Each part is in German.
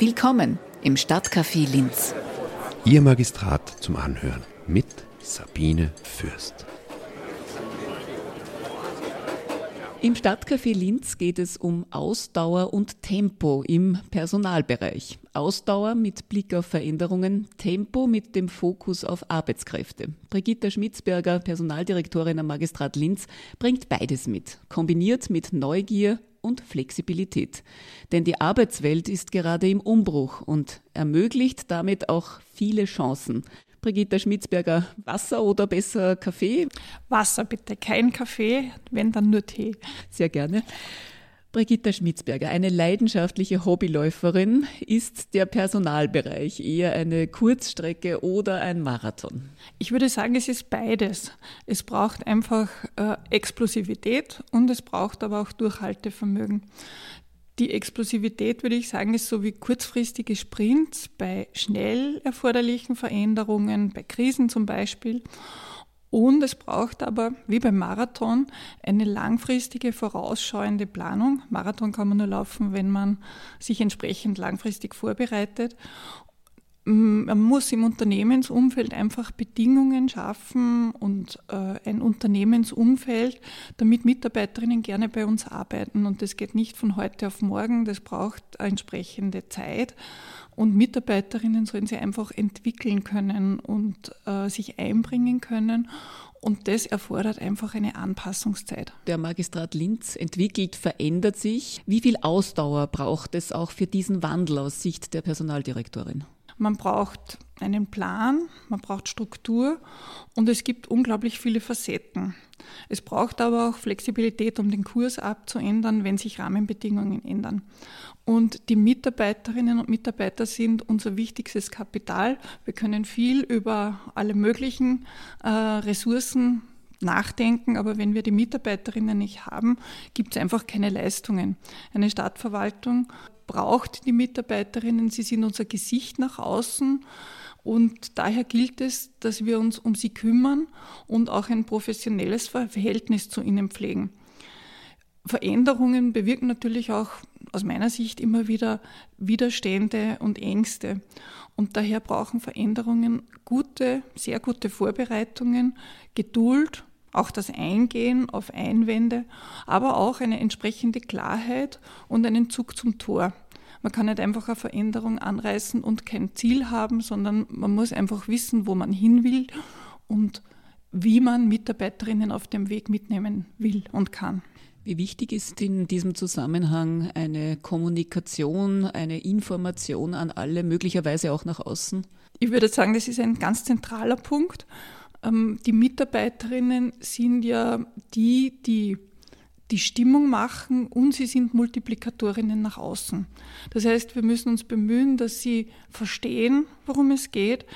Willkommen im Stadtcafé Linz. Ihr Magistrat zum Anhören mit Sabine Fürst. Im Stadtcafé Linz geht es um Ausdauer und Tempo im Personalbereich. Ausdauer mit Blick auf Veränderungen, Tempo mit dem Fokus auf Arbeitskräfte. Brigitta Schmitzberger, Personaldirektorin am Magistrat Linz, bringt beides mit, kombiniert mit Neugier und Flexibilität. Denn die Arbeitswelt ist gerade im Umbruch und ermöglicht damit auch viele Chancen. Brigitta Schmitzberger, Wasser oder besser Kaffee? Wasser bitte, kein Kaffee, wenn dann nur Tee. Sehr gerne. Brigitta Schmitzberger, eine leidenschaftliche Hobbyläuferin, ist der Personalbereich eher eine Kurzstrecke oder ein Marathon? Ich würde sagen, es ist beides. Es braucht einfach äh, Explosivität und es braucht aber auch Durchhaltevermögen. Die Explosivität, würde ich sagen, ist so wie kurzfristige Sprints bei schnell erforderlichen Veränderungen, bei Krisen zum Beispiel. Und es braucht aber, wie beim Marathon, eine langfristige, vorausschauende Planung. Marathon kann man nur laufen, wenn man sich entsprechend langfristig vorbereitet. Man muss im Unternehmensumfeld einfach Bedingungen schaffen und äh, ein Unternehmensumfeld, damit Mitarbeiterinnen gerne bei uns arbeiten. Und das geht nicht von heute auf morgen, das braucht entsprechende Zeit. Und Mitarbeiterinnen sollen sie einfach entwickeln können und äh, sich einbringen können. Und das erfordert einfach eine Anpassungszeit. Der Magistrat Linz entwickelt, verändert sich. Wie viel Ausdauer braucht es auch für diesen Wandel aus Sicht der Personaldirektorin? Man braucht einen Plan, man braucht Struktur und es gibt unglaublich viele Facetten. Es braucht aber auch Flexibilität, um den Kurs abzuändern, wenn sich Rahmenbedingungen ändern. Und die Mitarbeiterinnen und Mitarbeiter sind unser wichtigstes Kapital. Wir können viel über alle möglichen äh, Ressourcen nachdenken, aber wenn wir die Mitarbeiterinnen nicht haben, gibt es einfach keine Leistungen. Eine Stadtverwaltung braucht die Mitarbeiterinnen, sie sind unser Gesicht nach außen. Und daher gilt es, dass wir uns um sie kümmern und auch ein professionelles Verhältnis zu ihnen pflegen. Veränderungen bewirken natürlich auch aus meiner Sicht immer wieder Widerstände und Ängste. Und daher brauchen Veränderungen gute, sehr gute Vorbereitungen, Geduld, auch das Eingehen auf Einwände, aber auch eine entsprechende Klarheit und einen Zug zum Tor. Man kann nicht einfach eine Veränderung anreißen und kein Ziel haben, sondern man muss einfach wissen, wo man hin will und wie man Mitarbeiterinnen auf dem Weg mitnehmen will und kann. Wie wichtig ist in diesem Zusammenhang eine Kommunikation, eine Information an alle, möglicherweise auch nach außen? Ich würde sagen, das ist ein ganz zentraler Punkt. Ähm, die Mitarbeiterinnen sind ja die, die die Stimmung machen und sie sind Multiplikatorinnen nach außen. Das heißt, wir müssen uns bemühen, dass sie verstehen, worum es geht.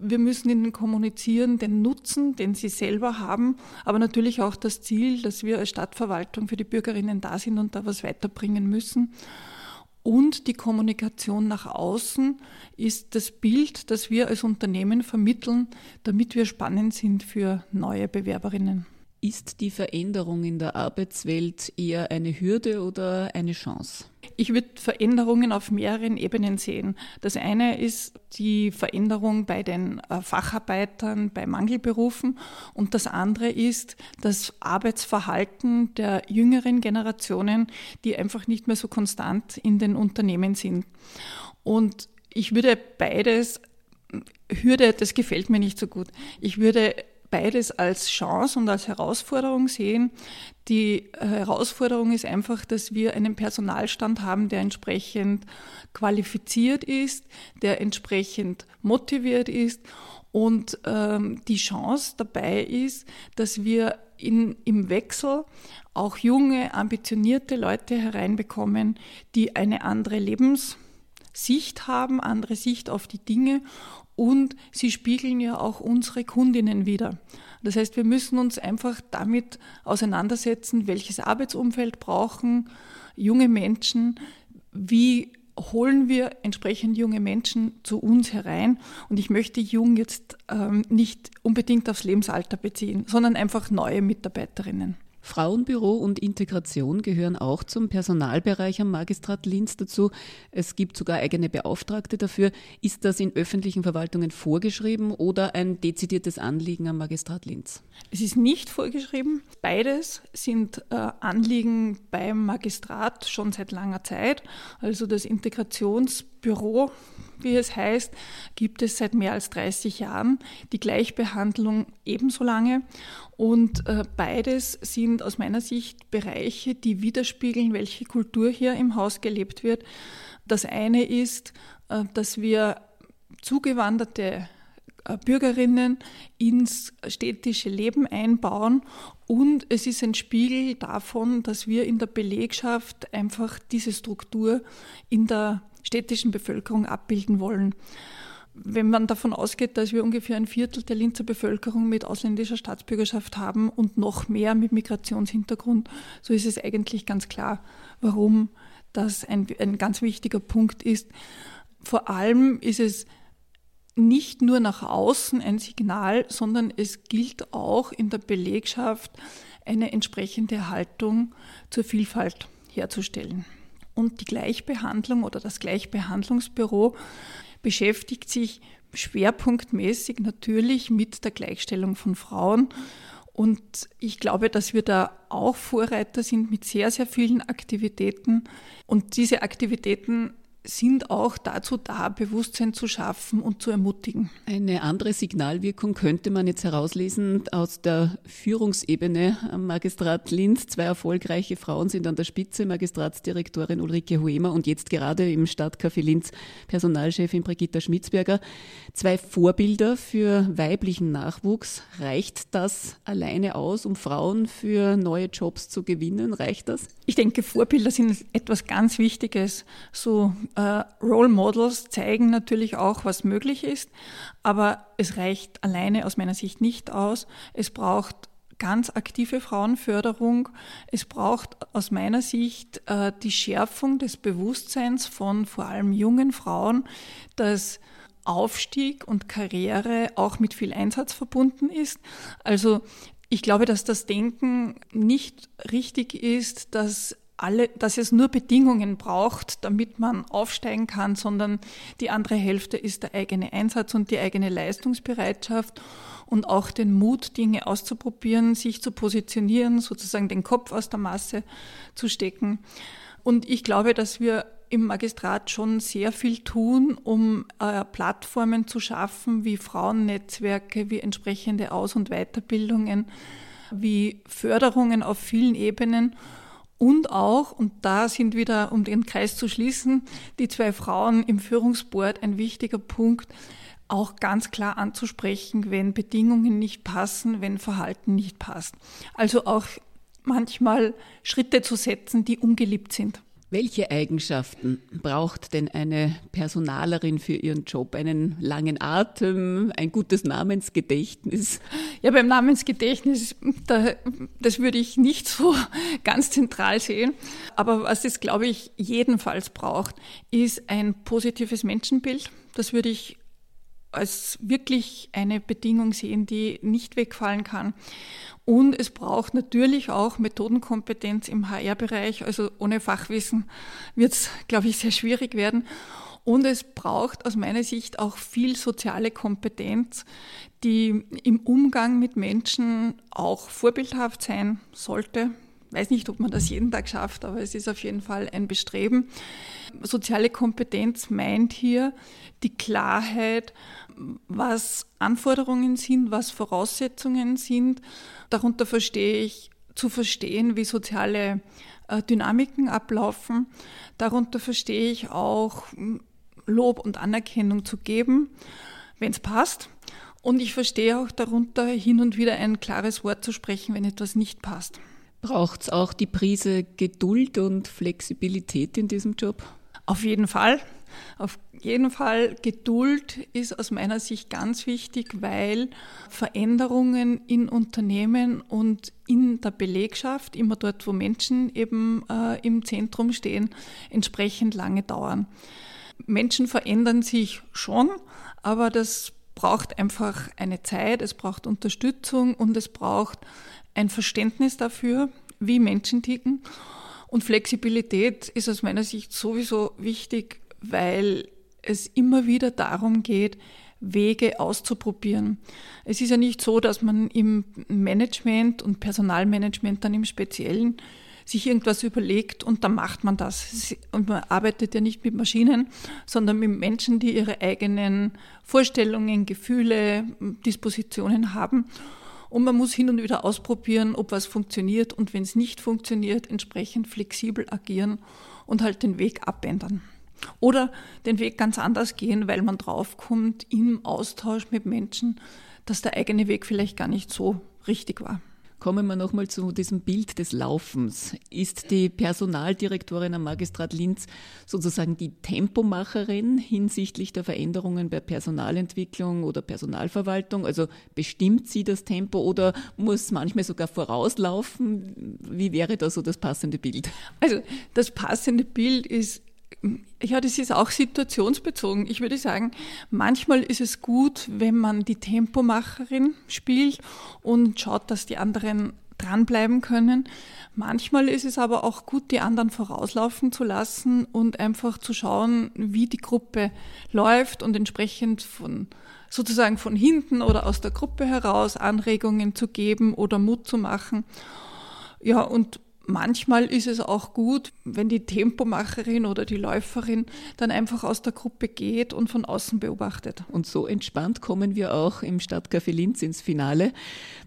Wir müssen ihnen kommunizieren den Nutzen, den sie selber haben, aber natürlich auch das Ziel, dass wir als Stadtverwaltung für die Bürgerinnen da sind und da was weiterbringen müssen. Und die Kommunikation nach außen ist das Bild, das wir als Unternehmen vermitteln, damit wir spannend sind für neue Bewerberinnen. Ist die Veränderung in der Arbeitswelt eher eine Hürde oder eine Chance? Ich würde Veränderungen auf mehreren Ebenen sehen. Das eine ist die Veränderung bei den äh, Facharbeitern, bei Mangelberufen und das andere ist das Arbeitsverhalten der jüngeren Generationen, die einfach nicht mehr so konstant in den Unternehmen sind. Und ich würde beides Hürde, das gefällt mir nicht so gut. Ich würde beides als Chance und als Herausforderung sehen. Die Herausforderung ist einfach, dass wir einen Personalstand haben, der entsprechend qualifiziert ist, der entsprechend motiviert ist und ähm, die Chance dabei ist, dass wir in, im Wechsel auch junge, ambitionierte Leute hereinbekommen, die eine andere Lebenssicht haben, andere Sicht auf die Dinge und sie spiegeln ja auch unsere Kundinnen wieder. Das heißt, wir müssen uns einfach damit auseinandersetzen, welches Arbeitsumfeld brauchen junge Menschen, wie holen wir entsprechend junge Menschen zu uns herein. Und ich möchte jung jetzt ähm, nicht unbedingt aufs Lebensalter beziehen, sondern einfach neue Mitarbeiterinnen. Frauenbüro und Integration gehören auch zum Personalbereich am Magistrat Linz dazu. Es gibt sogar eigene Beauftragte dafür. Ist das in öffentlichen Verwaltungen vorgeschrieben oder ein dezidiertes Anliegen am Magistrat Linz? Es ist nicht vorgeschrieben. Beides sind äh, Anliegen beim Magistrat schon seit langer Zeit. Also das Integrationsbüro wie es heißt, gibt es seit mehr als 30 Jahren, die Gleichbehandlung ebenso lange. Und äh, beides sind aus meiner Sicht Bereiche, die widerspiegeln, welche Kultur hier im Haus gelebt wird. Das eine ist, äh, dass wir zugewanderte äh, Bürgerinnen ins städtische Leben einbauen. Und es ist ein Spiegel davon, dass wir in der Belegschaft einfach diese Struktur in der städtischen Bevölkerung abbilden wollen. Wenn man davon ausgeht, dass wir ungefähr ein Viertel der Linzer Bevölkerung mit ausländischer Staatsbürgerschaft haben und noch mehr mit Migrationshintergrund, so ist es eigentlich ganz klar, warum das ein, ein ganz wichtiger Punkt ist. Vor allem ist es nicht nur nach außen ein Signal, sondern es gilt auch in der Belegschaft eine entsprechende Haltung zur Vielfalt herzustellen. Und die Gleichbehandlung oder das Gleichbehandlungsbüro beschäftigt sich schwerpunktmäßig natürlich mit der Gleichstellung von Frauen. Und ich glaube, dass wir da auch Vorreiter sind mit sehr, sehr vielen Aktivitäten. Und diese Aktivitäten sind auch dazu da, Bewusstsein zu schaffen und zu ermutigen. Eine andere Signalwirkung könnte man jetzt herauslesen aus der Führungsebene am Magistrat Linz. Zwei erfolgreiche Frauen sind an der Spitze, Magistratsdirektorin Ulrike Huemer und jetzt gerade im Stadtcafé Linz Personalchefin Brigitta Schmitzberger. Zwei Vorbilder für weiblichen Nachwuchs. Reicht das alleine aus, um Frauen für neue Jobs zu gewinnen? Reicht das? Ich denke, Vorbilder sind etwas ganz Wichtiges. So äh, Role Models zeigen natürlich auch, was möglich ist, aber es reicht alleine aus meiner Sicht nicht aus. Es braucht ganz aktive Frauenförderung. Es braucht aus meiner Sicht äh, die Schärfung des Bewusstseins von vor allem jungen Frauen, dass Aufstieg und Karriere auch mit viel Einsatz verbunden ist. Also ich glaube, dass das Denken nicht richtig ist, dass alle, dass es nur Bedingungen braucht, damit man aufsteigen kann, sondern die andere Hälfte ist der eigene Einsatz und die eigene Leistungsbereitschaft und auch den Mut, Dinge auszuprobieren, sich zu positionieren, sozusagen den Kopf aus der Masse zu stecken. Und ich glaube, dass wir im Magistrat schon sehr viel tun, um äh, Plattformen zu schaffen, wie Frauennetzwerke, wie entsprechende Aus- und Weiterbildungen, wie Förderungen auf vielen Ebenen und auch, und da sind wieder, um den Kreis zu schließen, die zwei Frauen im Führungsboard ein wichtiger Punkt, auch ganz klar anzusprechen, wenn Bedingungen nicht passen, wenn Verhalten nicht passt. Also auch manchmal Schritte zu setzen, die ungeliebt sind. Welche Eigenschaften braucht denn eine Personalerin für ihren Job? Einen langen Atem, ein gutes Namensgedächtnis? Ja, beim Namensgedächtnis, da, das würde ich nicht so ganz zentral sehen. Aber was es, glaube ich, jedenfalls braucht, ist ein positives Menschenbild. Das würde ich als wirklich eine Bedingung sehen, die nicht wegfallen kann. Und es braucht natürlich auch Methodenkompetenz im HR-Bereich. Also ohne Fachwissen wird es, glaube ich, sehr schwierig werden. Und es braucht aus meiner Sicht auch viel soziale Kompetenz, die im Umgang mit Menschen auch vorbildhaft sein sollte. Weiß nicht, ob man das jeden Tag schafft, aber es ist auf jeden Fall ein Bestreben. Soziale Kompetenz meint hier die Klarheit, was Anforderungen sind, was Voraussetzungen sind. Darunter verstehe ich zu verstehen, wie soziale äh, Dynamiken ablaufen. Darunter verstehe ich auch Lob und Anerkennung zu geben, wenn es passt. Und ich verstehe auch darunter, hin und wieder ein klares Wort zu sprechen, wenn etwas nicht passt. Braucht es auch die Prise Geduld und Flexibilität in diesem Job? Auf jeden Fall. Auf jeden Fall Geduld ist aus meiner Sicht ganz wichtig, weil Veränderungen in Unternehmen und in der Belegschaft, immer dort, wo Menschen eben äh, im Zentrum stehen, entsprechend lange dauern. Menschen verändern sich schon, aber das braucht einfach eine Zeit, es braucht Unterstützung und es braucht ein Verständnis dafür, wie Menschen ticken. Und Flexibilität ist aus meiner Sicht sowieso wichtig, weil es immer wieder darum geht, Wege auszuprobieren. Es ist ja nicht so, dass man im Management und Personalmanagement dann im Speziellen sich irgendwas überlegt und dann macht man das. Und man arbeitet ja nicht mit Maschinen, sondern mit Menschen, die ihre eigenen Vorstellungen, Gefühle, Dispositionen haben. Und man muss hin und wieder ausprobieren, ob was funktioniert und wenn es nicht funktioniert, entsprechend flexibel agieren und halt den Weg abändern. Oder den Weg ganz anders gehen, weil man draufkommt im Austausch mit Menschen, dass der eigene Weg vielleicht gar nicht so richtig war. Kommen wir nochmal zu diesem Bild des Laufens. Ist die Personaldirektorin am Magistrat Linz sozusagen die Tempomacherin hinsichtlich der Veränderungen bei Personalentwicklung oder Personalverwaltung? Also bestimmt sie das Tempo oder muss manchmal sogar vorauslaufen? Wie wäre da so das passende Bild? Also das passende Bild ist ja, das ist auch situationsbezogen. Ich würde sagen, manchmal ist es gut, wenn man die Tempomacherin spielt und schaut, dass die anderen dranbleiben können. Manchmal ist es aber auch gut, die anderen vorauslaufen zu lassen und einfach zu schauen, wie die Gruppe läuft und entsprechend von sozusagen von hinten oder aus der Gruppe heraus Anregungen zu geben oder Mut zu machen. Ja, und Manchmal ist es auch gut, wenn die Tempomacherin oder die Läuferin dann einfach aus der Gruppe geht und von außen beobachtet. Und so entspannt kommen wir auch im Stadtcafé Linz ins Finale.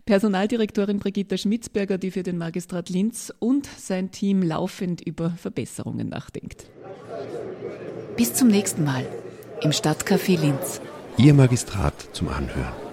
Personaldirektorin Brigitta Schmitzberger, die für den Magistrat Linz und sein Team laufend über Verbesserungen nachdenkt. Bis zum nächsten Mal im Stadtcafé Linz. Ihr Magistrat zum Anhören.